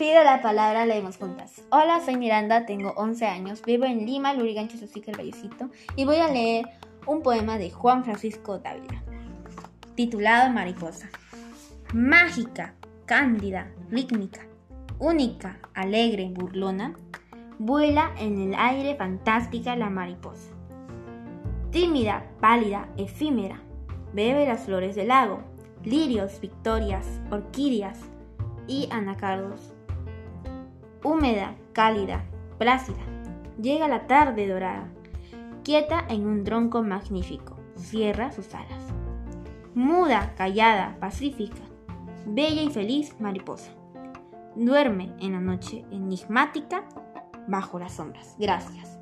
Pido la palabra, leemos juntas. Hola, soy Miranda, tengo 11 años, vivo en Lima, Lurigancho, Sosica, el Vallecito, y voy a leer un poema de Juan Francisco Dávila, titulado Mariposa. Mágica, cándida, rítmica, única, alegre, burlona, vuela en el aire fantástica la mariposa. Tímida, pálida, efímera, bebe las flores del lago, lirios, victorias, orquídeas y anacardos. Húmeda, cálida, plácida, llega la tarde dorada, quieta en un tronco magnífico, cierra sus alas. Muda, callada, pacífica, bella y feliz mariposa. Duerme en la noche enigmática bajo las sombras. Gracias.